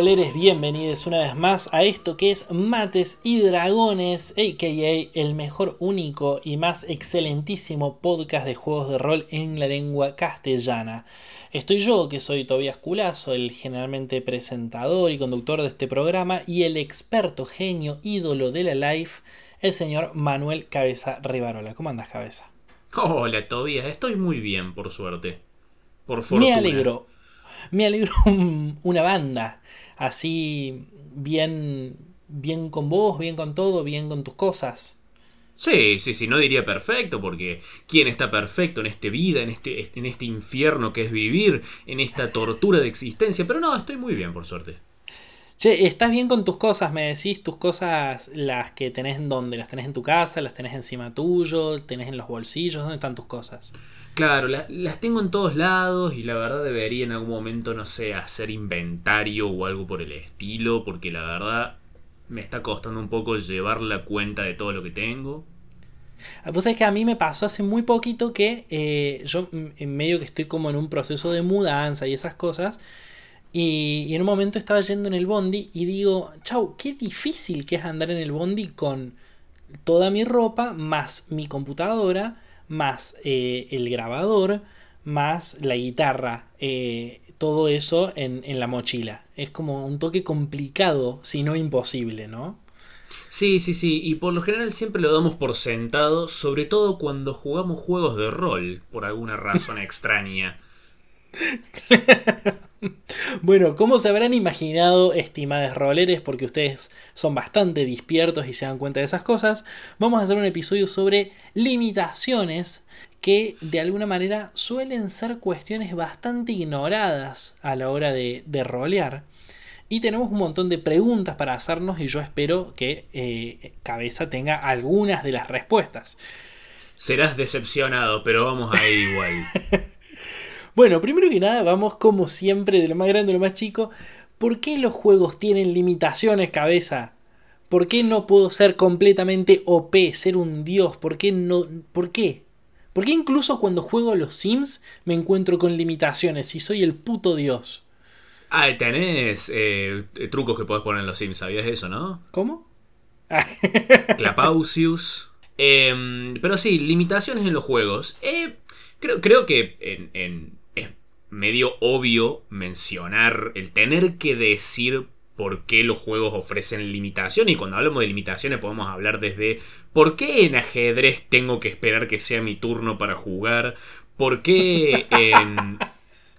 roleres, bienvenidos una vez más a esto que es Mates y Dragones, a.k.a. el mejor, único y más excelentísimo podcast de juegos de rol en la lengua castellana. Estoy yo, que soy Tobias Culazo, el generalmente presentador y conductor de este programa, y el experto genio ídolo de la life, el señor Manuel Cabeza Rivarola. ¿Cómo andas, Cabeza? Hola, Tobias, estoy muy bien, por suerte. Por fortuna. Me alegro, me alegro una banda así bien bien con vos, bien con todo, bien con tus cosas. Sí, sí, sí, no diría perfecto, porque ¿quién está perfecto en esta vida, en este, en este infierno que es vivir, en esta tortura de existencia? Pero no, estoy muy bien, por suerte. Che, ¿estás bien con tus cosas? Me decís tus cosas, las que tenés en dónde? ¿Las tenés en tu casa? ¿Las tenés encima tuyo? ¿Tenés en los bolsillos? ¿Dónde están tus cosas? Claro, las tengo en todos lados y la verdad debería en algún momento, no sé, hacer inventario o algo por el estilo, porque la verdad me está costando un poco llevar la cuenta de todo lo que tengo. Ah, vos sabés que a mí me pasó hace muy poquito que eh, yo en medio que estoy como en un proceso de mudanza y esas cosas, y, en un momento estaba yendo en el bondi y digo, chau, qué difícil que es andar en el bondi con toda mi ropa, más mi computadora, más eh, el grabador, más la guitarra. Eh, todo eso en, en la mochila. Es como un toque complicado, si no imposible, ¿no? Sí, sí, sí, y por lo general siempre lo damos por sentado, sobre todo cuando jugamos juegos de rol, por alguna razón extraña. Bueno, como se habrán imaginado, estimados roleres, porque ustedes son bastante despiertos y se dan cuenta de esas cosas, vamos a hacer un episodio sobre limitaciones que de alguna manera suelen ser cuestiones bastante ignoradas a la hora de, rolear. Y tenemos un montón de preguntas para hacernos y yo espero que eh, Cabeza tenga algunas de las respuestas. Serás decepcionado, pero vamos a ir igual. Bueno, primero que nada, vamos como siempre, de lo más grande a lo más chico. ¿Por qué los juegos tienen limitaciones, cabeza? ¿Por qué no puedo ser completamente OP, ser un dios? ¿Por qué no? ¿Por qué? ¿Por qué incluso cuando juego a los Sims me encuentro con limitaciones si soy el puto dios? Ah, tenés eh, trucos que podés poner en los Sims, ¿sabías eso, no? ¿Cómo? Clapausius. Em, pero sí, limitaciones en los juegos. Eh, creo, creo que en, medio obvio mencionar el tener que decir por qué los juegos ofrecen limitaciones. Y cuando hablamos de limitaciones podemos hablar desde por qué en ajedrez tengo que esperar que sea mi turno para jugar. ¿Por qué en,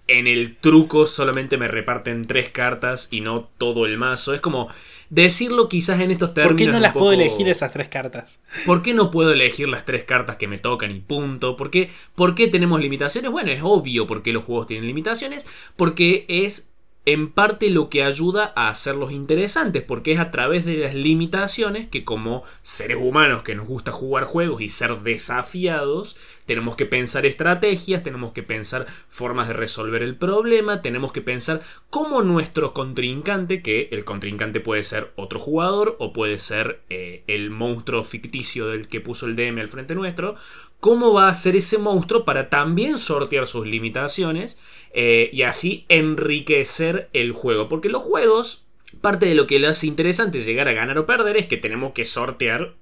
en el truco solamente me reparten tres cartas y no todo el mazo? Es como decirlo quizás en estos términos. ¿Por qué no las puedo elegir esas tres cartas? ¿Por qué no puedo elegir las tres cartas que me tocan y punto? ¿Por qué, ¿Por qué tenemos limitaciones? Bueno, es obvio por qué los juegos tienen limitaciones, porque es en parte lo que ayuda a hacerlos interesantes, porque es a través de las limitaciones que como seres humanos que nos gusta jugar juegos y ser desafiados, tenemos que pensar estrategias, tenemos que pensar formas de resolver el problema, tenemos que pensar cómo nuestro contrincante, que el contrincante puede ser otro jugador o puede ser eh, el monstruo ficticio del que puso el DM al frente nuestro, cómo va a ser ese monstruo para también sortear sus limitaciones eh, y así enriquecer el juego. Porque los juegos, parte de lo que le hace interesante llegar a ganar o perder es que tenemos que sortear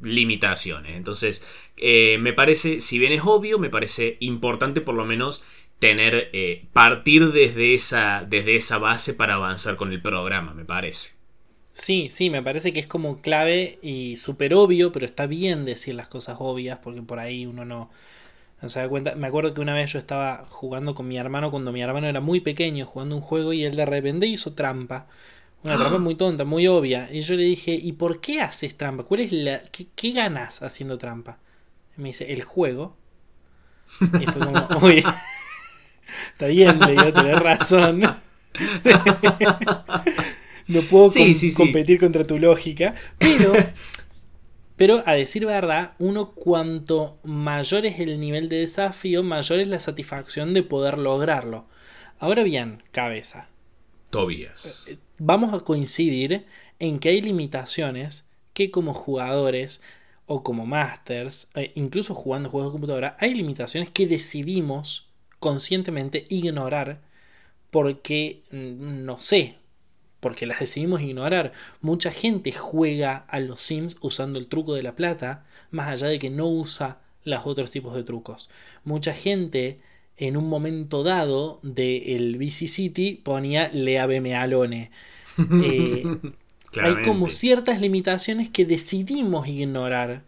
limitaciones. Entonces, eh, me parece, si bien es obvio, me parece importante por lo menos tener, eh, partir desde esa, desde esa base para avanzar con el programa, me parece. Sí, sí, me parece que es como clave y súper obvio, pero está bien decir las cosas obvias porque por ahí uno no, no se da cuenta. Me acuerdo que una vez yo estaba jugando con mi hermano cuando mi hermano era muy pequeño, jugando un juego y él de repente hizo trampa. Una trampa muy tonta, muy obvia. Y yo le dije, ¿y por qué haces trampa? ¿Cuál es la, qué, qué ganas haciendo trampa? Y me dice, el juego. Y fue como, uy, está bien, le digo, tenés razón. no puedo competir contra tu lógica, pero, pero a decir verdad, uno cuanto mayor es el nivel de desafío, mayor es la satisfacción de poder lograrlo. Ahora bien, cabeza. Tobías. Vamos a coincidir en que hay limitaciones que como jugadores o como masters, eh, incluso jugando juegos de computadora, hay limitaciones que decidimos conscientemente ignorar porque, mm, no sé, porque las decidimos ignorar. Mucha gente juega a los Sims usando el truco de la plata, más allá de que no usa los otros tipos de trucos. Mucha gente en un momento dado del BC City ponía Leaveme Alone. Eh, hay como ciertas limitaciones que decidimos ignorar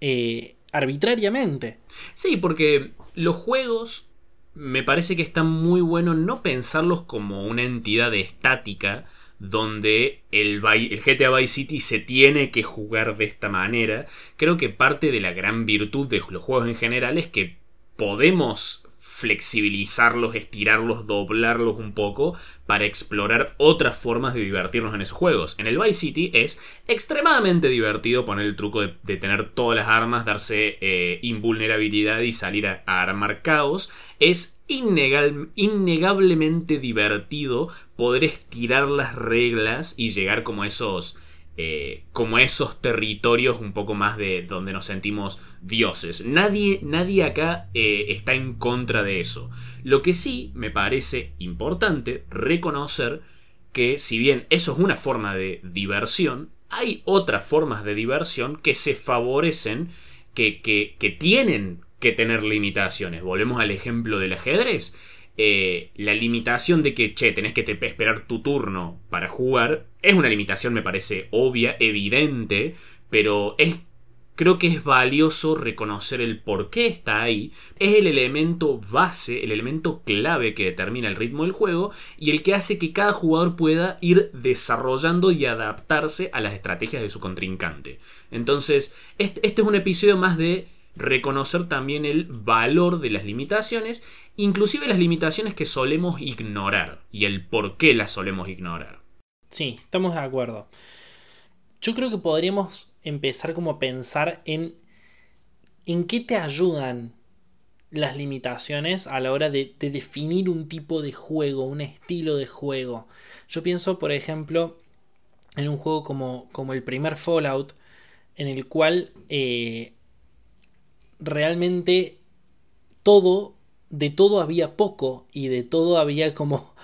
eh, arbitrariamente. Sí, porque los juegos me parece que está muy bueno no pensarlos como una entidad estática donde el, el, GTA Vice City se tiene que jugar de esta manera. Creo que parte de la gran virtud de los juegos en general es que podemos flexibilizarlos, estirarlos, doblarlos un poco para explorar otras formas de divertirnos en esos juegos. En el Vice City es extremadamente divertido poner el truco de, tener todas las armas, darse eh, invulnerabilidad y salir a, armar caos. Es innegablemente divertido poder estirar las reglas y llegar como esos eh, como esos territorios un poco más de donde nos sentimos dioses. Nadie, nadie acá eh, está en contra de eso. Lo que sí me parece importante reconocer que si bien eso es una forma de diversión, hay otras formas de diversión que se favorecen, que, que, tienen que tener limitaciones. Volvemos al ejemplo del ajedrez. Eh, la limitación de que, che, tenés que esperar tu turno para jugar, es una limitación, me parece obvia, evidente, pero es, creo que es valioso reconocer el por qué está ahí. Es el elemento base, el elemento clave que determina el ritmo del juego y el que hace que cada jugador pueda ir desarrollando y adaptarse a las estrategias de su contrincante. Entonces, este, este es un episodio más de reconocer también el valor de las limitaciones inclusive las limitaciones que solemos ignorar y el por qué las solemos ignorar. Sí, estamos de acuerdo. Yo creo que podríamos empezar como a pensar en en qué te ayudan las limitaciones a la hora de, definir un tipo de juego, un estilo de juego. Yo pienso, por ejemplo, en un juego como, como el primer Fallout, en el cual eh, realmente todo de todo había poco y de todo había como,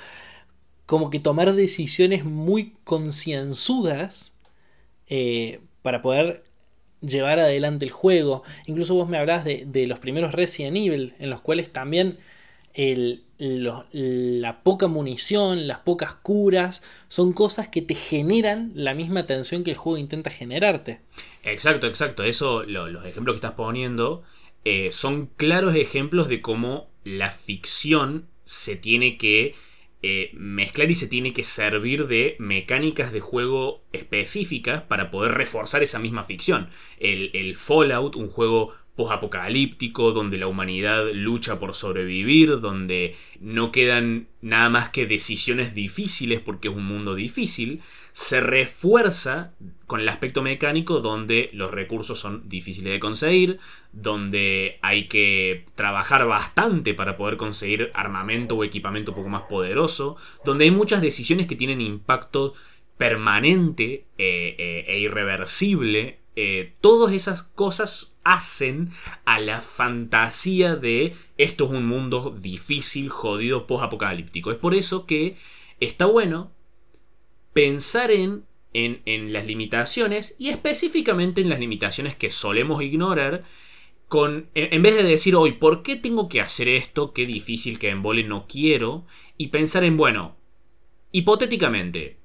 como que tomar decisiones muy concienzudas eh, para poder llevar adelante el juego. Incluso vos me hablás de, los primeros Resident Evil, en los cuales también la poca munición, las pocas curas, son cosas que te generan la misma tensión que el juego intenta generarte. Exacto, exacto. Eso, los ejemplos que estás poniendo eh, son claros ejemplos de cómo la ficción se tiene que eh, mezclar y se tiene que servir de mecánicas de juego específicas para poder reforzar esa misma ficción. El, el Fallout, un juego post-apocalíptico, donde la humanidad lucha por sobrevivir, donde no quedan nada más que decisiones difíciles porque es un mundo difícil, se refuerza con el aspecto mecánico donde los recursos son difíciles de conseguir, donde hay que trabajar bastante para poder conseguir armamento o equipamiento un poco más poderoso, donde hay muchas decisiones que tienen impacto permanente eh, eh, e irreversible. Eh, todas esas cosas hacen a la fantasía de esto es un mundo difícil, jodido, post-apocalíptico. Es por eso que está bueno pensar en, en, las limitaciones y específicamente en las limitaciones que solemos ignorar. Con, en vez de decir hoy, ¿por qué tengo que hacer esto? Qué difícil que embole, no quiero. Y pensar en, bueno, hipotéticamente,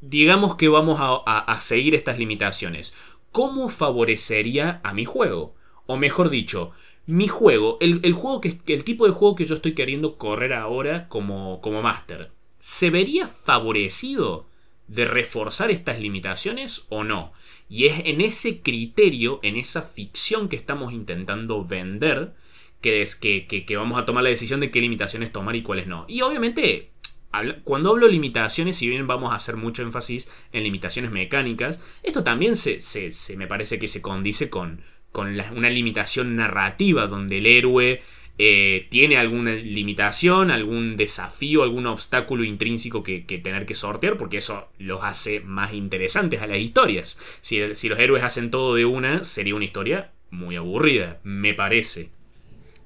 digamos que vamos a, seguir estas limitaciones. ¿Cómo favorecería a mi juego? O mejor dicho, mi juego, el, juego que, el tipo de juego que yo estoy queriendo correr ahora como, como máster, ¿se vería favorecido de reforzar estas limitaciones o no. Y es en ese criterio, en esa ficción que estamos intentando vender, que, es, que, que, vamos a tomar la decisión de qué limitaciones tomar y cuáles no. Y obviamente, cuando hablo limitaciones, si bien vamos a hacer mucho énfasis en limitaciones mecánicas, esto también se, se, me parece que se condice con, con una limitación narrativa, donde el héroe eh, tiene alguna limitación, algún desafío, algún obstáculo intrínseco que, tener que sortear, porque eso los hace más interesantes a las historias. Si, si los héroes hacen todo de una, sería una historia muy aburrida, me parece.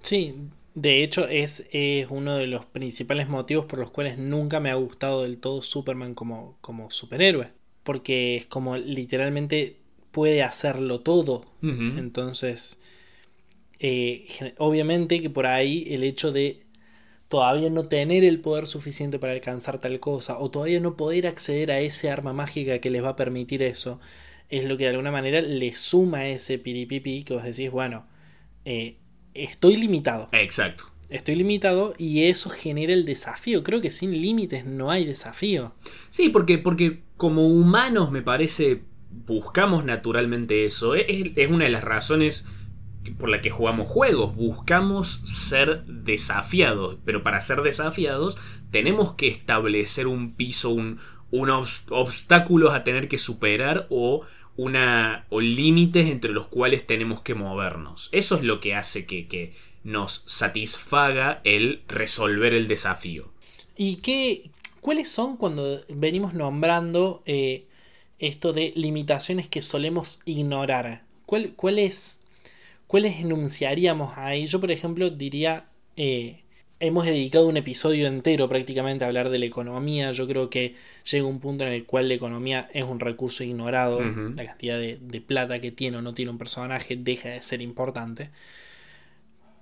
Sí, De hecho, es, es, uno de los principales motivos por los cuales nunca me ha gustado del todo Superman como, como superhéroe. Porque es como literalmente puede hacerlo todo. Entonces, eh, obviamente que por ahí el hecho de todavía no tener el poder suficiente para alcanzar tal cosa o todavía no poder acceder a ese arma mágica que les va a permitir eso, es lo que de alguna manera le suma ese piripipi que vos decís, bueno, eh, estoy limitado. Exacto. Estoy limitado y eso genera el desafío. Creo que sin límites no hay desafío. Sí, porque, porque como humanos me parece buscamos naturalmente eso. Es, es una de las razones por la que jugamos juegos. Buscamos ser desafiados, pero para ser desafiados tenemos que establecer un piso, un, obstáculos a tener que superar o, o límites entre los cuales tenemos que movernos. Eso es lo que hace que, nos satisfaga el resolver el desafío. ¿Y qué, cuáles son cuando venimos nombrando eh, esto de limitaciones que solemos ignorar? ¿Cuál, cuál es ¿Cuáles enunciaríamos ahí? Yo, por ejemplo, diría, eh, hemos dedicado un episodio entero prácticamente a hablar de la economía. Yo creo que llega un punto en el cual la economía es un recurso ignorado. La cantidad de, plata que tiene o no tiene un personaje deja de ser importante.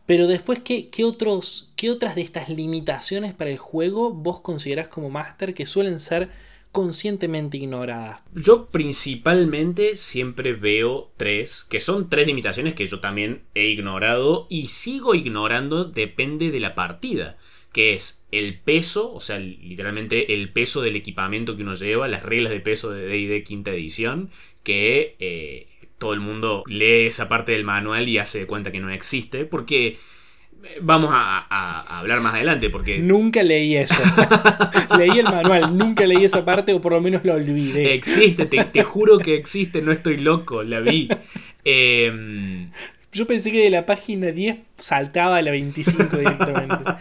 Pero después, ¿qué, otros, ¿qué otras de estas limitaciones para el juego vos considerás como máster que suelen ser conscientemente ignorada. Yo principalmente siempre veo tres, que son tres limitaciones que yo también he ignorado y sigo ignorando, depende de la partida, que es el peso, o sea, literalmente el peso del equipamiento que uno lleva, las reglas de peso de D&D quinta edición, que eh, todo el mundo lee esa parte del manual y hace de cuenta que no existe, porque vamos a, hablar más adelante porque... Nunca leí eso. leí el manual, nunca leí esa parte o por lo menos lo olvidé. Existe, te, juro que existe, no estoy loco, la vi. Em, Yo pensé que de la página 10 saltaba a la 25 directamente.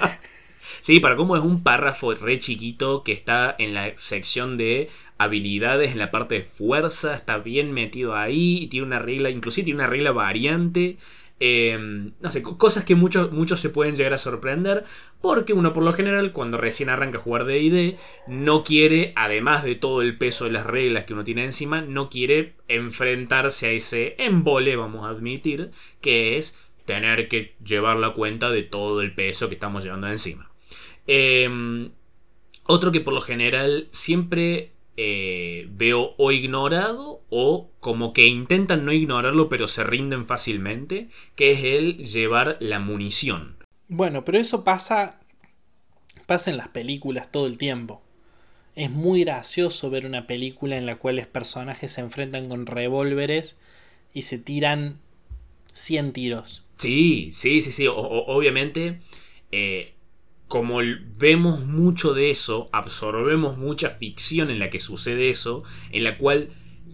Sí, para cómo es un párrafo re chiquito que está en la sección de habilidades, en la parte de fuerza, está bien metido ahí y tiene una regla, inclusive tiene una regla variante. Em, no sé, cosas que muchos, se pueden llegar a sorprender. Porque uno por lo general cuando recién arranca a jugar DD no quiere, además de todo el peso de las reglas que uno tiene encima, no quiere enfrentarse a ese embole, vamos a admitir, que es tener que llevar la cuenta de todo el peso que estamos llevando encima. Em, otro que por lo general siempre eh, veo o ignorado o como que intentan no ignorarlo pero se rinden fácilmente, que es el llevar la munición. Bueno, pero eso pasa pasa en las películas todo el tiempo. Es muy gracioso ver una película en la cual los personajes se enfrentan con revólveres y se tiran 100 tiros. Sí, sí, sí, sí. obviamente eh, como vemos mucho de eso, absorbemos mucha ficción en la que sucede eso, en la cual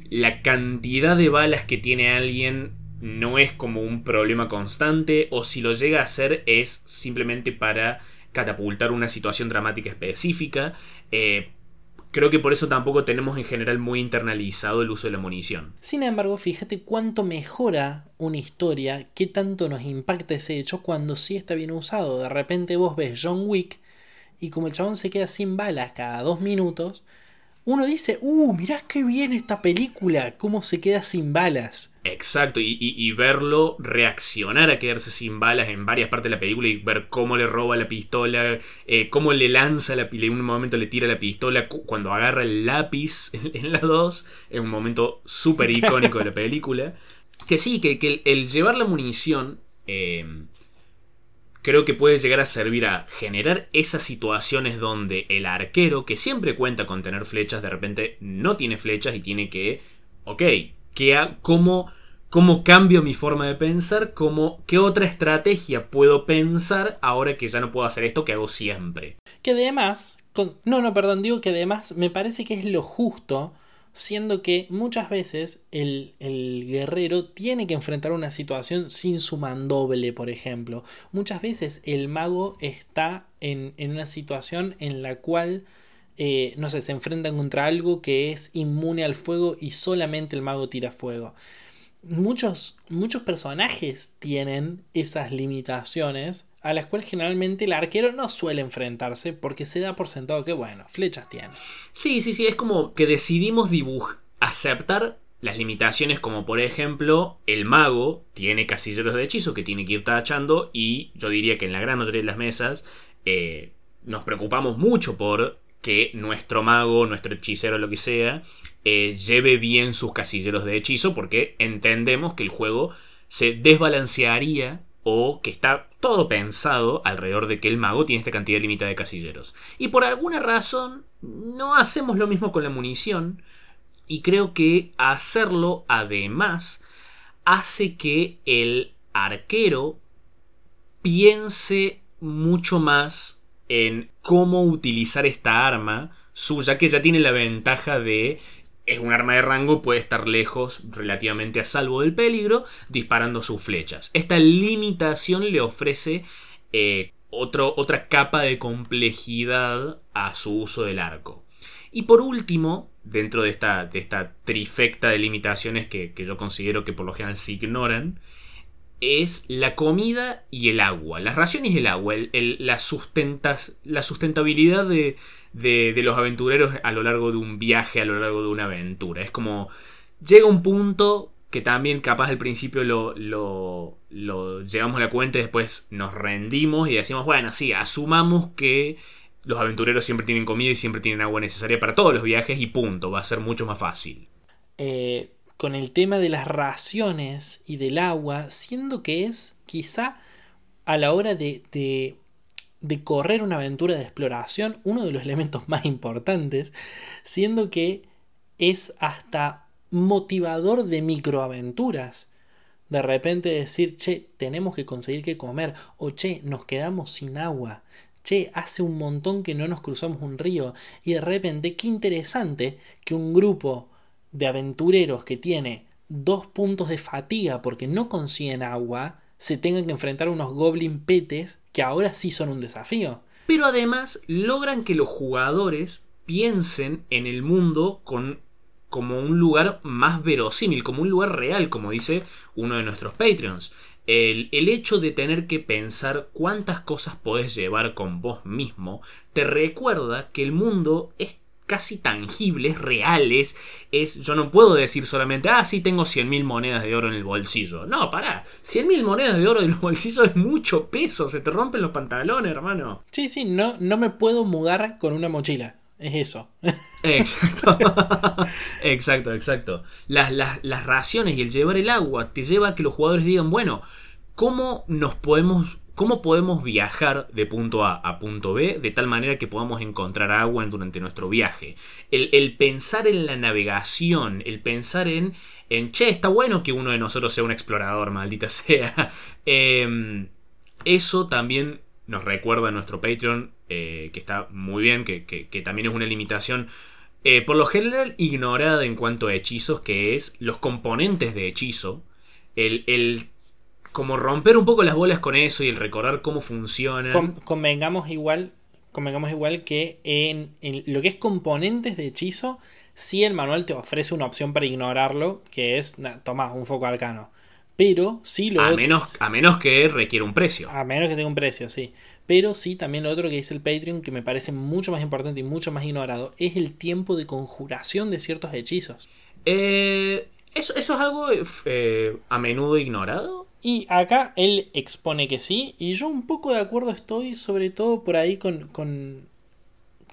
la cantidad de balas que tiene alguien no es como un problema constante, o si lo llega a ser es simplemente para catapultar una situación dramática específica. Eh, Creo que por eso tampoco tenemos en general muy internalizado el uso de la munición. Sin embargo, fíjate cuánto mejora una historia, qué tanto nos impacta ese hecho cuando sí está bien usado. De repente vos ves John Wick y como el chabón se queda sin balas cada dos minutos, uno dice, uh, mirá qué bien esta película, cómo se queda sin balas. Exacto, y, verlo reaccionar a quedarse sin balas en varias partes de la película y ver cómo le roba la pistola, eh, cómo le lanza la pistola, en un momento le tira la pistola, cuando agarra el lápiz en, las dos, es un momento súper icónico de la película. Que sí, que, el, llevar la munición... Eh, creo que puede llegar a servir a generar esas situaciones donde el arquero, que siempre cuenta con tener flechas, de repente no tiene flechas y tiene que, ok, ¿qué cómo, ¿cómo cambio mi forma de pensar? ¿Cómo, ¿Qué otra estrategia puedo pensar ahora que ya no puedo hacer esto que hago siempre? Que además, no, no, perdón, digo que además me parece que es lo justo siendo que muchas veces el, guerrero tiene que enfrentar una situación sin su mandoble, por ejemplo. Muchas veces el mago está en, una situación en la cual, eh, no sé, se enfrentan contra algo que es inmune al fuego y solamente el mago tira fuego. Muchos, muchos personajes tienen esas limitaciones a las cuales generalmente el arquero no suele enfrentarse porque se da por sentado que, bueno, flechas tiene. Sí, sí, sí, es como que decidimos dibujar, aceptar las limitaciones como por ejemplo el mago tiene casilleros de hechizo que tiene que ir tachando y yo diría que en la gran mayoría de las mesas eh, nos preocupamos mucho por que nuestro mago, nuestro hechicero, lo que sea, eh, lleve bien sus casilleros de hechizo porque entendemos que el juego se desbalancearía o que está todo pensado alrededor de que el mago tiene esta cantidad limitada de casilleros. Y por alguna razón no hacemos lo mismo con la munición y creo que hacerlo además hace que el arquero piense mucho más en cómo utilizar esta arma suya, que ya tiene la ventaja de es un arma de rango, puede estar lejos, relativamente a salvo del peligro, disparando sus flechas. Esta limitación le ofrece eh, otra capa de complejidad a su uso del arco. Y por último, dentro de esta, de esta trifecta de limitaciones que, yo considero que por lo general se ignoran, es la comida y el agua. Las raciones y el agua, la, sustentas, la sustentabilidad de, de, los aventureros a lo largo de un viaje, a lo largo de una aventura. Es como, llega un punto que también capaz al principio lo, lo, lo llevamos a la cuenta y después nos rendimos y decimos, bueno, sí, asumamos que los aventureros siempre tienen comida y siempre tienen agua necesaria para todos los viajes y punto, va a ser mucho más fácil. Eh, con el tema de las raciones y del agua, siendo que es quizá a la hora de, de, correr una aventura de exploración uno de los elementos más importantes, siendo que es hasta motivador de microaventuras. De repente decir, che, tenemos que conseguir que comer, o che, nos quedamos sin agua, che, hace un montón que no nos cruzamos un río y de repente qué interesante que un grupo de aventureros que tiene dos puntos de fatiga porque no consiguen agua se tengan que enfrentar a unos goblin petes que ahora sí son un desafío. Pero además logran que los jugadores piensen en el mundo con como un lugar más verosímil, como un lugar real, como dice uno de nuestros Patreons. El, hecho de tener que pensar cuántas cosas podés llevar con vos mismo te recuerda que el mundo es casi tangible, es real, es, yo no puedo decir solamente, ah, sí tengo 100.000 monedas de oro en el bolsillo. No, pará, 100.000 monedas de oro en el bolsillo es mucho peso, se te rompen los pantalones, hermano. Sí, sí, no, no me puedo mudar con una mochila. Es eso. Exacto. exacto, exacto. Las, las, raciones y el llevar el agua te lleva a que los jugadores digan, bueno, ¿cómo nos podemos ¿Cómo podemos viajar de punto A a punto B de tal manera que podamos encontrar agua durante nuestro viaje? El, pensar en la navegación, el pensar en, en, che, está bueno que uno de nosotros sea un explorador, maldita sea. Em, eso también nos recuerda a nuestro Patreon eh, que está muy bien, que, también es una limitación eh, por lo general ignorada en cuanto a hechizos, que es los componentes de hechizo. El, el, como romper un poco las bolas con eso y el recordar cómo funciona. convengamos igual, convengamos igual que en, lo que es componentes de hechizo, sí el manual te ofrece una opción para ignorarlo, que es, toma, un foco arcano. Pero sí lo... A menos, a menos que requiera un precio. A menos que tenga un precio, sí. Pero sí, también lo otro que dice el Patreon, que me parece mucho más importante y mucho más ignorado, es el tiempo de conjuración de ciertos hechizos. Eh, ¿eso, ¿Eso es algo eh, a menudo ignorado? Y acá él expone que sí, y yo un poco de acuerdo estoy, sobre todo por ahí con, con,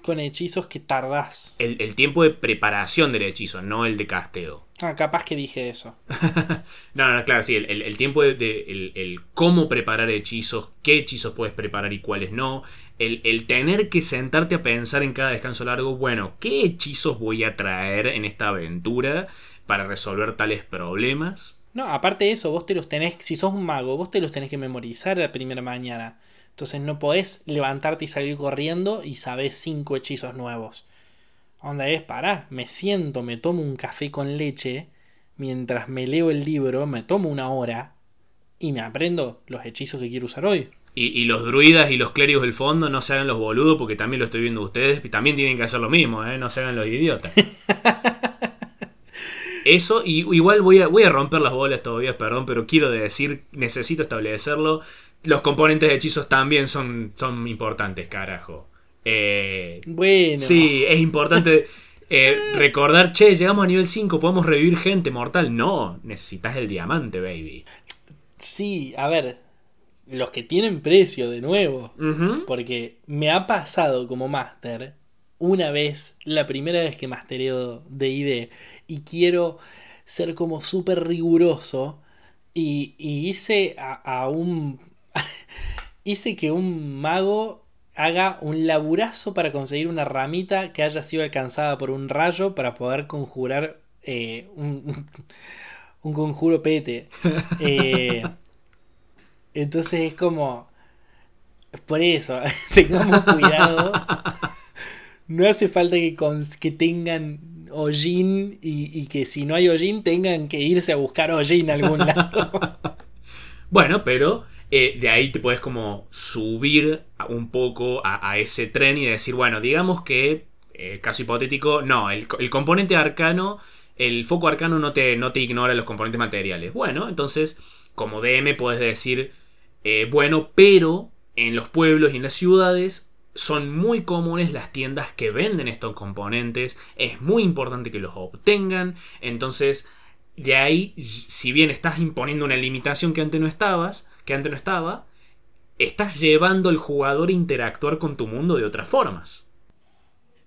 con hechizos que tardás. El, tiempo de preparación del hechizo, no el de casteo. Ah, capaz que dije eso. no, no, claro, sí, el, tiempo de, el, cómo preparar hechizos, qué hechizos puedes preparar y cuáles no. El, tener que sentarte a pensar en cada descanso largo, bueno, ¿qué hechizos voy a traer en esta aventura para resolver tales problemas? No, aparte de eso, vos te los tenés, si sos un mago, vos te los tenés que memorizar la primera mañana. Entonces no podés levantarte y salir corriendo y sabés cinco hechizos nuevos. Onda es, pará, me siento, me tomo un café con leche, mientras me leo el libro, me tomo una hora y me aprendo los hechizos que quiero usar hoy. Y, los druidas y los clérigos del fondo no se hagan los boludos porque también lo estoy viendo ustedes y también tienen que hacer lo mismo, ¿eh? no se hagan los idiotas. Eso, y igual voy a, voy a romper las bolas todavía, perdón, pero quiero decir, necesito establecerlo. Los componentes de hechizos también son, son importantes, carajo. Eh, Bueno. Sí, es importante eh, recordar, che, llegamos a nivel 5, podemos revivir gente mortal. No, necesitas el diamante, baby. Sí, a ver. Los que tienen precio, de nuevo. Porque me ha pasado como máster una vez, la primera vez que mastereo D&D y quiero ser como súper riguroso y, y hice a, a un... hice que un mago haga un laburazo para conseguir una ramita que haya sido alcanzada por un rayo para poder conjurar eh, un, un conjuro pete. Eh, entonces es como... Por eso, tengamos cuidado. No hace falta que, que tengan hollín y, que si no hay hollín tengan que irse a buscar hollín a algún lado. Bueno, pero eh, de ahí te puedes como subir un poco a, ese tren y decir, bueno, digamos que, eh, caso hipotético, no, el componente arcano, el foco arcano no te, no te ignora los componentes materiales. Bueno, entonces, como DM puedes decir, eh, bueno, pero en los pueblos y en las ciudades son muy comunes las tiendas que venden estos componentes, es muy importante que los obtengan, entonces de ahí, si bien estás imponiendo una limitación que antes no estabas, que antes no estaba, estás llevando al jugador a interactuar con tu mundo de otras formas.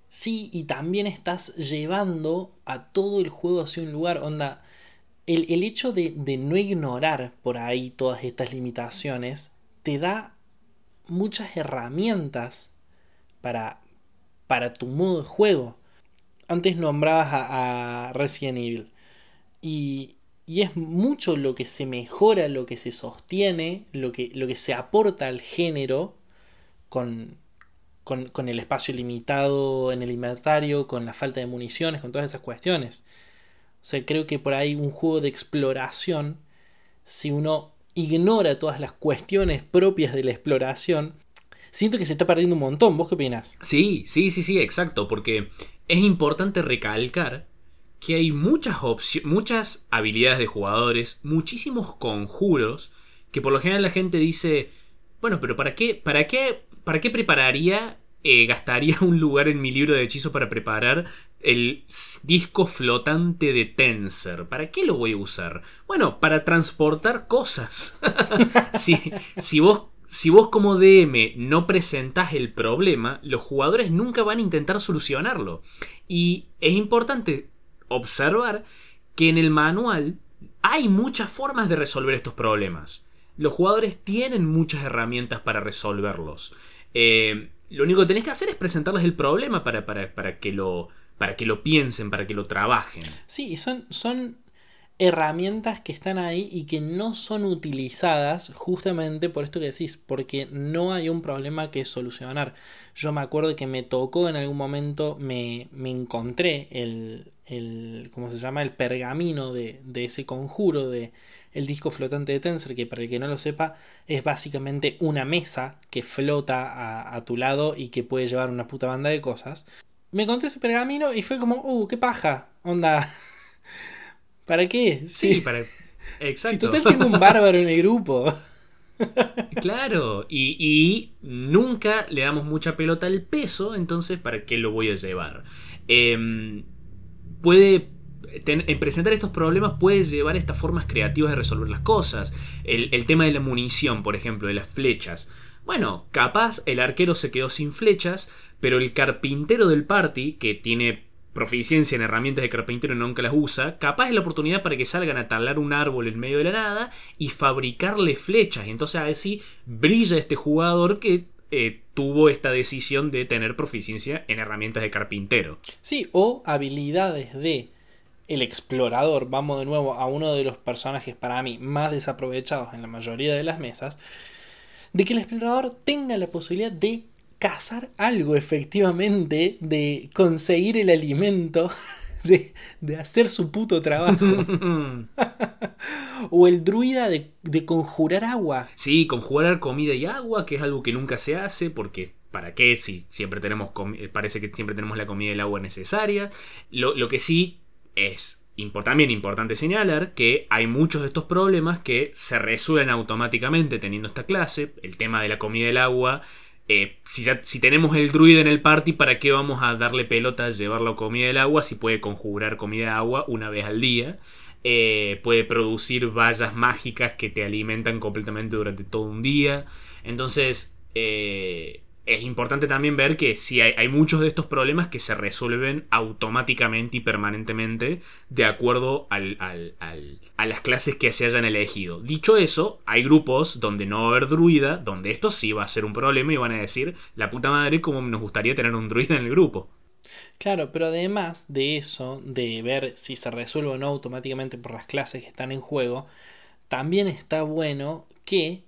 Sí, y también estás llevando a todo el juego hacia un lugar, onda, el, el hecho de, de no ignorar por ahí todas estas limitaciones te da muchas herramientas para, para tu modo de juego. Antes nombrabas a, Resident Evil. Y, y es mucho lo que se mejora, lo que se sostiene, lo que, lo que se aporta al género con, con, con el espacio limitado en el inventario, con la falta de municiones, con todas esas cuestiones. O sea, creo que por ahí un juego de exploración, si uno ignora todas las cuestiones propias de la exploración, siento que se está perdiendo un montón. ¿Vos qué opinas? Sí, sí, sí, sí, exacto, porque es importante recalcar que hay muchas muchas habilidades de jugadores, muchísimos conjuros, que por lo general la gente dice, bueno, pero ¿para qué, para qué, para qué prepararía, eh, gastaría un lugar en mi libro de hechizos para preparar el disco flotante de Tensor? ¿Para qué lo voy a usar? Bueno, para transportar cosas. si, si vos si vos como DM no presentás el problema, los jugadores nunca van a intentar solucionarlo. Y es importante observar que en el manual hay muchas formas de resolver estos problemas. Los jugadores tienen muchas herramientas para resolverlos. Eh, lo único que tenés que hacer es presentarles el problema para, para, para que, lo, para que lo piensen, para que lo trabajen. Sí, son, son herramientas que están ahí y que no son utilizadas justamente por esto que decís, porque no hay un problema que solucionar. Yo me acuerdo que me tocó en algún momento, me, me encontré el, el, ¿cómo se llama? El pergamino de, de ese conjuro de el disco flotante de Tensor, que para el que no lo sepa, es básicamente una mesa que flota a, a tu lado y que puede llevar una puta banda de cosas. Me encontré ese pergamino y fue como, uh, qué paja, onda. ¿Para qué? Sí, Si- para... Si Exacto. total tengo un bárbaro en el grupo. Claro, y, y nunca le damos mucha pelota al peso, entonces ¿para qué lo voy a llevar? Em, puede ten- en presentar estos problemas puede llevar estas formas creativas de resolver las cosas. El, el tema de la munición, por ejemplo, de las flechas. Bueno, capaz el arquero se quedó sin flechas, pero el carpintero del party, que tiene proficiencia en herramientas de carpintero y nunca las usa, capaz es la oportunidad para que salgan a talar un árbol en medio de la nada y fabricarle flechas. Entonces así brilla este jugador que eh, tuvo esta decisión de tener proficiencia en herramientas de carpintero. Sí, o habilidades de el explorador. Vamos de nuevo a uno de los personajes para mí más desaprovechados en la mayoría de las mesas. De que el explorador tenga la posibilidad de cazar algo efectivamente, de conseguir el alimento, de, de hacer su puto trabajo. o el druida de, de conjurar agua. Sí, conjugar comida y agua, que es algo que nunca se hace, porque ¿para qué? Si siempre tenemos, comi- parece que siempre tenemos la comida y el agua necesaria. Lo, lo que sí es también importante señalar que hay muchos de estos problemas que se resuelven automáticamente teniendo esta clase. El tema de la comida y el agua. Eh, si, tenemos el druida en el party, ¿para qué vamos a darle pelotas, llevarlo comida y el agua si puede conjurar comida y agua una vez al día? Eh, puede producir vallas mágicas que te alimentan completamente durante todo un día. Entonces, eh, es importante también ver que sí hay, muchos de estos problemas que se resuelven automáticamente y permanentemente de acuerdo al, a las clases que se hayan elegido. Dicho eso, hay grupos donde no va a haber druida, donde esto sí va a ser un problema y van a decir, la puta madre, como nos gustaría tener un druida en el grupo. Claro, pero además de eso, de ver si se resuelve o no automáticamente por las clases que están en juego, también está bueno que,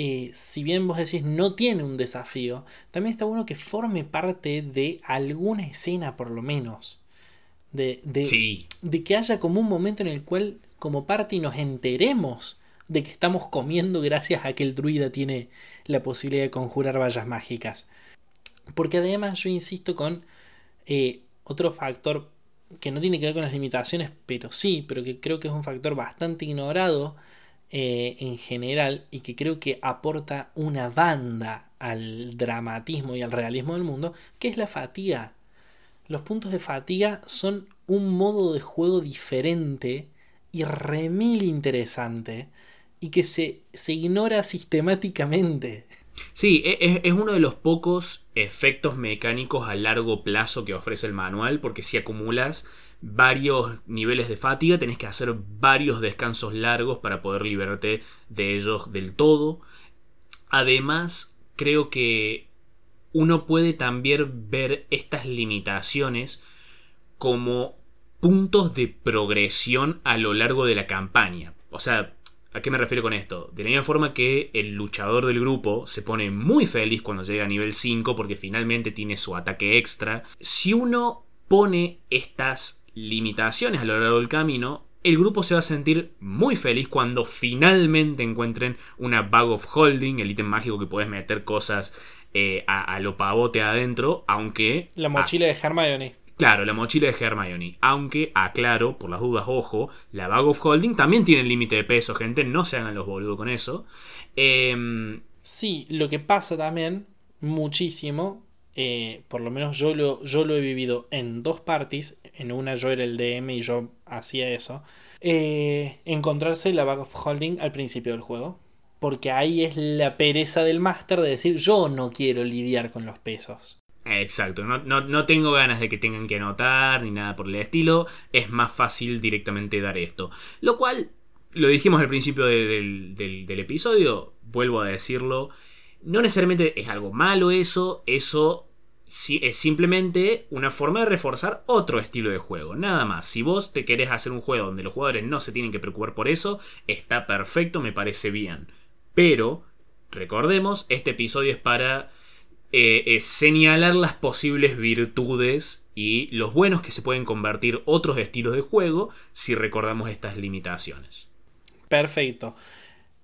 eh, si bien vos decís no tiene un desafío, también está bueno que forme parte de alguna escena por lo menos. De, de, de que haya como un momento en el cual como party nos enteremos de que estamos comiendo gracias a que el druida tiene la posibilidad de conjurar vallas mágicas. Porque además yo insisto con eh, otro factor que no tiene que ver con las limitaciones, pero sí, pero que creo que es un factor bastante ignorado eh, en general y que creo que aporta una banda al dramatismo y al realismo del mundo, que es la fatiga. Los puntos de fatiga son un modo de juego diferente y remil interesante y que se, se ignora sistemáticamente. Sí, e, es, uno de los pocos efectos mecánicos a largo plazo que ofrece el manual, porque si acumulas varios niveles de fatiga, tenés que hacer varios descansos largos para poder liberarte de ellos del todo. Además, creo que uno puede también ver estas limitaciones como puntos de progresión a lo largo de la campaña. O sea, ¿A qué me refiero con esto? De la misma forma que el luchador del grupo se pone muy feliz cuando llega a nivel 5 porque finalmente tiene su ataque extra. Si uno pone estas limitaciones a lo largo del camino, el grupo se va a sentir muy feliz cuando finalmente encuentren una Bag of Holding, el ítem mágico que puedes meter cosas eh, a, lo pavote adentro, aunque... La mochila de Hermione. Claro, la mochila de Hermione. Aunque, aclaro, por las dudas, ojo, la Bag of Holding también tiene límite de peso, gente. No se hagan los boludos con eso. Em, sí, lo que pasa también, muchísimo, eh, por lo menos yo lo, yo lo he vivido en dos parties. En una yo era el DM y yo hacía eso. Eh, encontrarse la Bag of Holding al principio del juego. Porque ahí es la pereza del máster de decir yo no quiero lidiar con los pesos. Exacto, no, tengo ganas de que tengan que anotar ni nada por el estilo, es más fácil directamente dar esto. Lo cual, lo dijimos al principio del, episodio, vuelvo a decirlo, no necesariamente es algo malo eso, eso es simplemente una forma de reforzar otro estilo de juego, nada más. Si vos te querés hacer un juego donde los jugadores no se tienen que preocupar por eso, está perfecto, me parece bien. Pero, recordemos, este episodio es para eh, señalar las posibles virtudes y los buenos que se pueden convertir otros estilos de juego si recordamos estas limitaciones. Perfecto.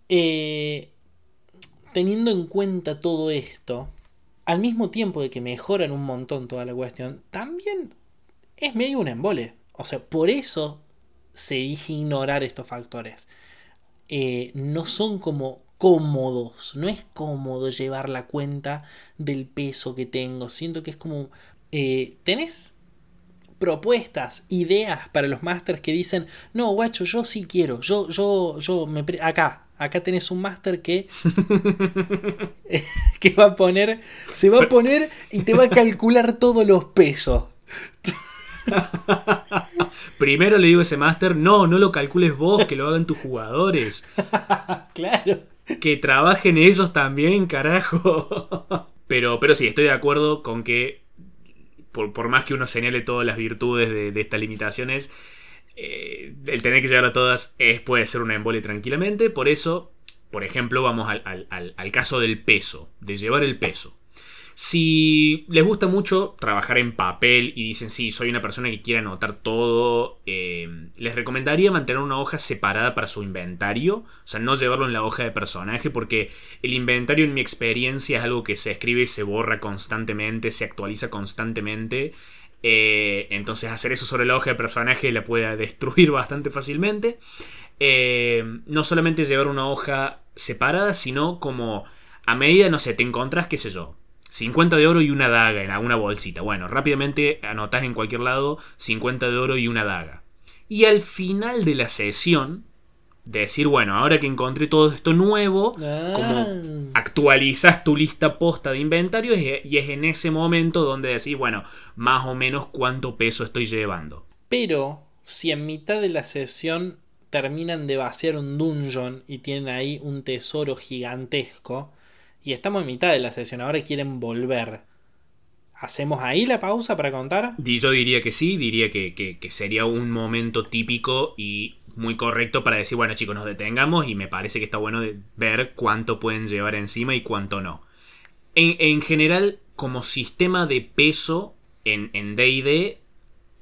Eh, teniendo en cuenta todo esto, al mismo tiempo de que mejoran un montón toda la cuestión, también es medio un embole. O sea, por eso se dice ignorar estos factores. Eh, no son como cómodos. No es cómodo llevar la cuenta del peso que tengo. Siento que es como... Eh, ¿Tenés propuestas, ideas para los masters que dicen, no, guacho, yo sí quiero, yo, yo, yo, me acá, acá tenés un máster que, que va a poner, se va a poner y te va a calcular todos los pesos. Primero le digo a ese máster, no, no lo calcules vos, que lo hagan tus jugadores. claro. Que trabajen ellos también, carajo. Pero, pero sí, estoy de acuerdo con que, por, más que uno señale todas las virtudes de, estas limitaciones, eh, el tener que llegar a todas es, puede ser una embole tranquilamente. Por eso, por ejemplo, vamos al caso del peso, de llevar el peso. Si les gusta mucho trabajar en papel y dicen, sí, soy una persona que quiere anotar todo, eh, les recomendaría mantener una hoja separada para su inventario, o sea, no llevarlo en la hoja de personaje, porque el inventario en mi experiencia es algo que se escribe y se borra constantemente, se actualiza constantemente. Eh, entonces hacer eso sobre la hoja del personaje la puede destruir bastante fácilmente. Eh, no solamente llevar una hoja separada, sino como a medida, no sé, te encontrás, qué sé yo, 50 de oro y una daga en alguna bolsita. Bueno, rápidamente anotás en cualquier lado 50 de oro y una daga. Y al final de la sesión, de decir, bueno, ahora que encontré todo esto nuevo, como Ah. actualizas tu lista posta de inventario y es en ese momento donde decís, bueno, más o menos cuánto peso estoy llevando. Pero si en mitad de la sesión terminan de vaciar un dungeon y tienen ahí un tesoro gigantesco, y estamos en mitad de la sesión, ahora quieren volver. ¿Hacemos ahí la pausa para contar? Yo diría que sí, diría que, que- que sería un momento típico y muy correcto para decir, bueno chicos, nos detengamos y me parece que está bueno de ver cuánto pueden llevar encima y cuánto no. En, en general, como sistema de peso en D&D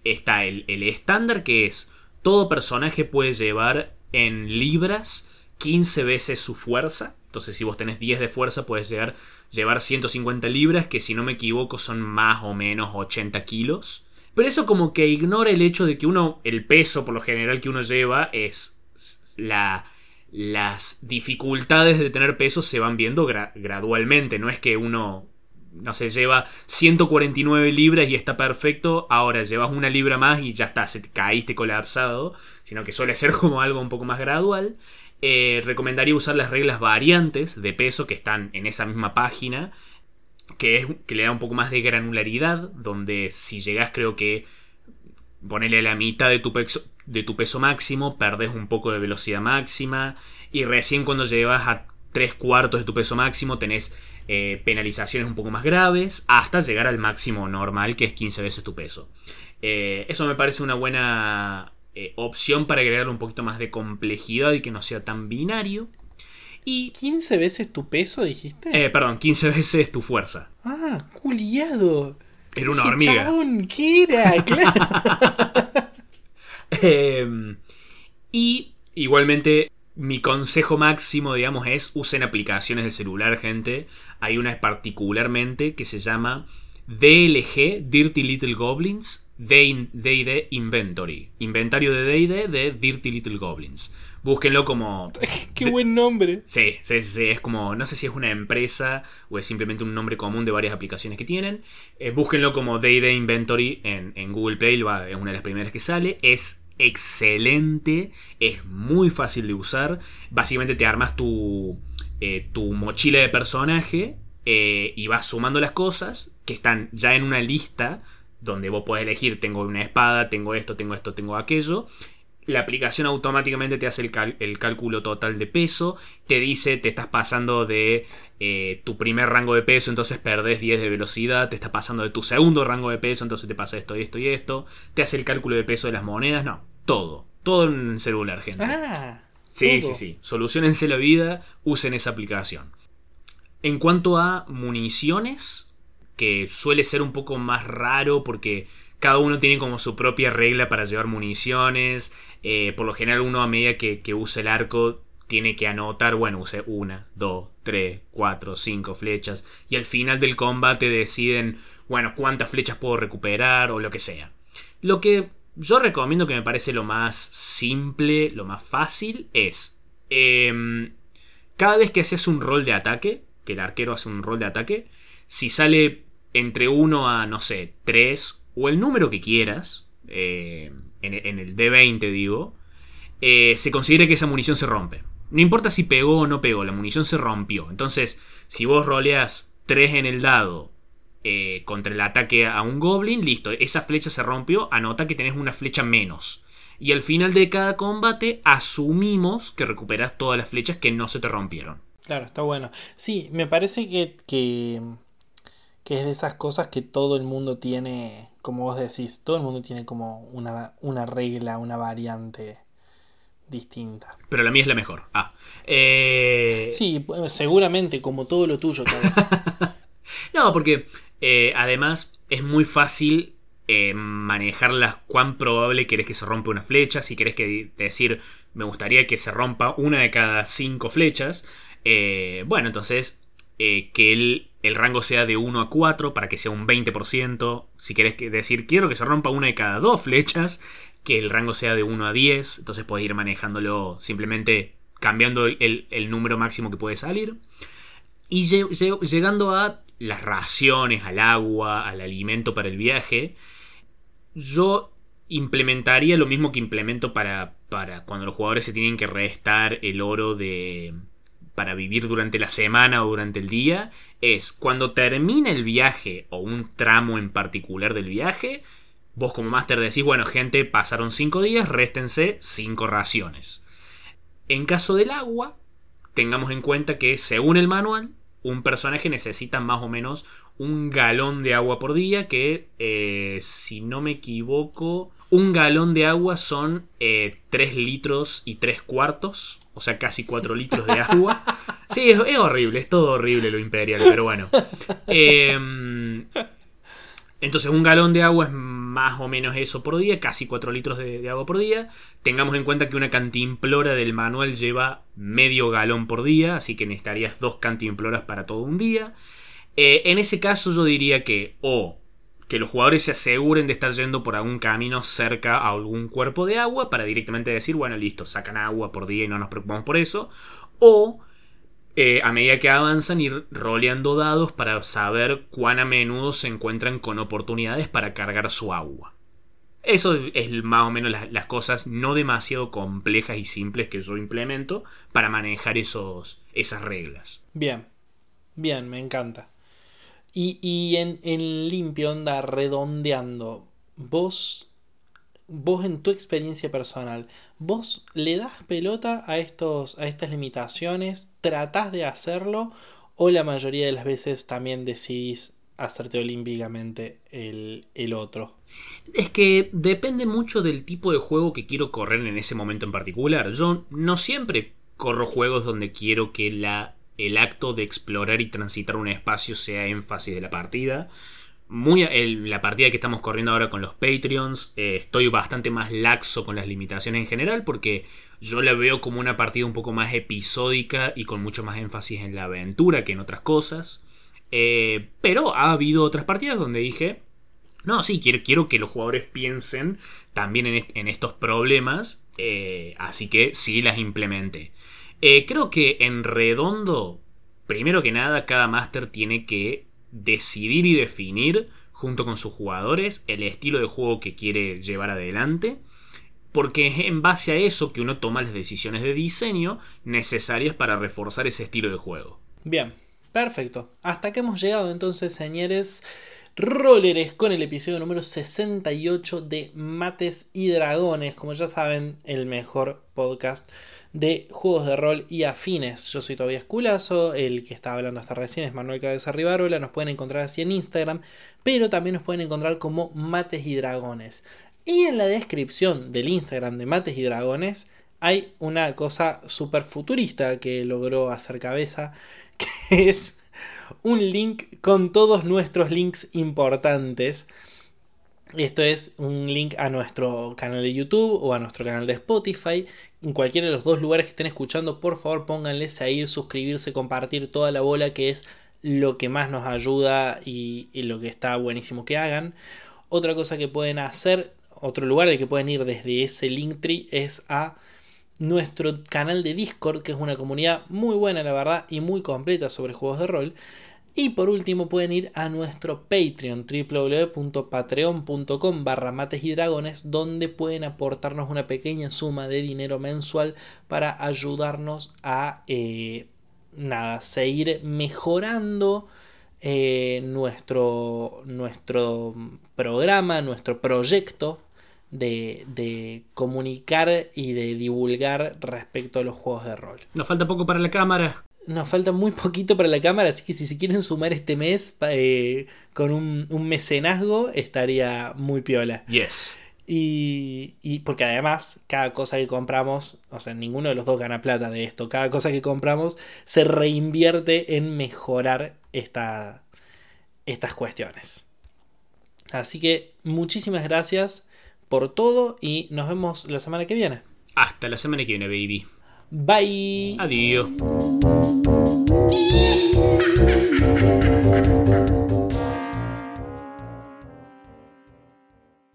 está el, el estándar que es todo personaje puede llevar en libras 15 veces su fuerza. Entonces si vos tenés 10 de fuerza puedes llegar, llevar 150 libras, que si no me equivoco son más o menos 80 kilos. Pero eso como que ignora el hecho de que uno, el peso por lo general que uno lleva es la, las dificultades de tener peso se van viendo gra- gradualmente. No es que uno, no sé, lleva 149 libras y está perfecto, ahora llevas una libra más y ya está, se te caíste colapsado, sino que suele ser como algo un poco más gradual. Eh, recomendaría usar las reglas variantes de peso que están en esa misma página, que, es, que le da un poco más de granularidad, donde si llegas creo que ponerle la mitad de tu, peso, de tu peso máximo, perdes un poco de velocidad máxima, y recién cuando llegas a tres cuartos de tu peso máximo tenés eh, penalizaciones un poco más graves, hasta llegar al máximo normal, que es 15 veces tu peso. Eh, eso me parece una buena eh, opción para agregarle un poquito más de complejidad y que no sea tan binario. Y, ¿15 veces tu peso dijiste? eh, perdón, 15 veces tu fuerza. ah, culiado. Era una hormiga. Chabón, ¿qué era? Claro. Eh, y igualmente, mi consejo máximo, digamos, es usen aplicaciones de celular, gente. Hay una particularmente que se llama DLG, Dirty Little Goblins, D&D Inventory. Inventario de D&D de Dirty Little Goblins. Búsquenlo como... Qué buen nombre. Sí, sí, sí, es como, no sé si es una empresa o es simplemente un nombre común de varias aplicaciones que tienen. Eh, búsquenlo como Day Inventory en, en Google Play, va, es una de las primeras que sale. Es excelente, es muy fácil de usar. Básicamente te armas tu, eh, tu mochila de personaje eh, y vas sumando las cosas que están ya en una lista donde vos podés elegir, tengo una espada, tengo esto, tengo esto, tengo aquello la aplicación automáticamente te hace el, el cálculo total de peso, te dice te estás pasando de eh, tu primer rango de peso, entonces perdés 10 de velocidad, te estás pasando de tu segundo rango de peso, entonces te pasa esto y esto y esto, te hace el cálculo de peso de las monedas, no, todo, todo en el celular, gente. Ah, Sí, todo. sí, sí. Solucionense la vida, usen esa aplicación. En cuanto a municiones, que suele ser un poco más raro porque cada uno tiene como su propia regla para llevar municiones. eh, por lo general uno a medida que, que usa el arco tiene que anotar, bueno, use una, dos, tres, cuatro, cinco flechas. Y al final del combate deciden, bueno, cuántas flechas puedo recuperar o lo que sea. Lo que yo recomiendo que me parece lo más simple, lo más fácil, es em, cada vez que haces un rol de ataque, que el arquero hace un rol de ataque, si sale entre 1 a, no sé, 3 o el número que quieras, eh, en, el D20 digo, eh, se considera que esa munición se rompe. No importa si pegó o no pegó, la munición se rompió. Entonces, si vos roleas 3 en el dado eh, contra el ataque a un goblin, listo, esa flecha se rompió, anota que tenés una flecha menos. Y al final de cada combate asumimos que recuperas todas las flechas que no se te rompieron. Claro, está bueno. Sí, me parece que, que es de esas cosas que todo el mundo tiene, como vos decís, todo el mundo tiene como una, una regla, una variante distinta. Pero la mía es la mejor. Ah. Eh, Sí, seguramente, como todo lo tuyo. No, porque eh, además es muy fácil eh, manejar las cuán probable querés que se rompa una flecha. Si querés que decir, me gustaría que se rompa una de cada cinco flechas. eh, bueno, entonces que el, el rango sea de 1 a 4 para que sea un 20%. Si querés decir, quiero que se rompa una de cada dos flechas, que el rango sea de 1 a 10. Entonces puedes ir manejándolo simplemente cambiando el, número máximo que puede salir. Y llegando a las raciones, al agua, al alimento para el viaje, yo implementaría lo mismo que implemento para, para cuando los jugadores se tienen que restar el oro de, para vivir durante la semana o durante el día es cuando termina el viaje o un tramo en particular del viaje, vos como máster decís, bueno gente, pasaron 5 días, réstense 5 raciones. En caso del agua, tengamos en cuenta que según el manual, un personaje necesita más o menos un galón de agua por día, que eh, si no me equivoco, un galón de agua son 3 eh, litros y 3 cuartos, o sea, casi 4 litros de agua. Sí, es, horrible, es todo horrible lo imperial, pero bueno. Em, entonces, un galón de agua es más o menos eso por día, casi 4 litros de, agua por día. Tengamos en cuenta que una cantimplora del manual lleva medio galón por día, así que necesitarías dos cantimploras para todo un día. Eh, en ese caso, yo diría que o que los jugadores se aseguren de estar yendo por algún camino cerca a algún cuerpo de agua para directamente decir, bueno, listo, sacan agua por día y no nos preocupamos por eso. O eh, a medida que avanzan ir roleando dados para saber cuán a menudo se encuentran con oportunidades para cargar su agua. Eso es más o menos las, cosas no demasiado complejas y simples que yo implemento para manejar esos, esas reglas. Bien, bien, me encanta. Y, en, limpio, onda, redondeando, vos, vos en tu experiencia personal, vos le das pelota a, estos, a estas limitaciones, tratás de hacerlo o la mayoría de las veces también decidís hacerte olímpicamente el, el otro. Es que depende mucho del tipo de juego que quiero correr en ese momento en particular. Yo no siempre corro juegos donde quiero que la el acto de explorar y transitar un espacio sea énfasis de la partida. Muy, la partida que estamos corriendo ahora con los Patreons, eh, estoy bastante más laxo con las limitaciones en general porque yo la veo como una partida un poco más episódica y con mucho más énfasis en la aventura que en otras cosas. Eh, pero ha habido otras partidas donde dije, no, sí, quiero, quiero que los jugadores piensen también en, estos problemas, eh, así que sí las implementé. Eh, creo que en redondo, primero que nada, cada máster tiene que decidir y definir, junto con sus jugadores, el estilo de juego que quiere llevar adelante. Porque es en base a eso que uno toma las decisiones de diseño necesarias para reforzar ese estilo de juego. Bien, perfecto. Hasta que hemos llegado entonces, señores rolleres, con el episodio número 68 de Mates y Dragones. Como ya saben, el mejor podcast de juegos de rol y afines. Yo soy Tobias Culazo, el que estaba hablando hasta recién es Manuel Cabeza Rivarola, nos pueden encontrar así en Instagram, pero también nos pueden encontrar como Mates y Dragones. Y en la descripción del Instagram de Mates y Dragones hay una cosa súper futurista que logró hacer cabeza, que es un link con todos nuestros links importantes esto es un link a nuestro canal de YouTube o a nuestro canal de Spotify. En cualquiera de los dos lugares que estén escuchando, por favor pónganle seguir, suscribirse, compartir toda la bola que es lo que más nos ayuda y, lo que está buenísimo que hagan. Otra cosa que pueden hacer, otro lugar al que pueden ir desde ese Linktree es a nuestro canal de Discord, que es una comunidad muy buena, la verdad, y muy completa sobre juegos de rol. Y por último pueden ir a nuestro Patreon, www.patreon.com barra mates y dragones, donde pueden aportarnos una pequeña suma de dinero mensual para ayudarnos a eh, nada, seguir mejorando eh, nuestro, nuestro programa, nuestro proyecto de, de, comunicar y de divulgar respecto a los juegos de rol. Nos falta poco para la cámara nos falta muy poquito para la cámara, así que si se quieren sumar este mes eh, con un, mecenazgo, estaría muy piola. Yes. Y, y, porque además, cada cosa que compramos, o sea, ninguno de los dos gana plata de esto, cada cosa que compramos se reinvierte en mejorar esta, estas cuestiones. Así que muchísimas gracias por todo y nos vemos la semana que viene. Hasta la semana que viene, baby. Bye. Adiós.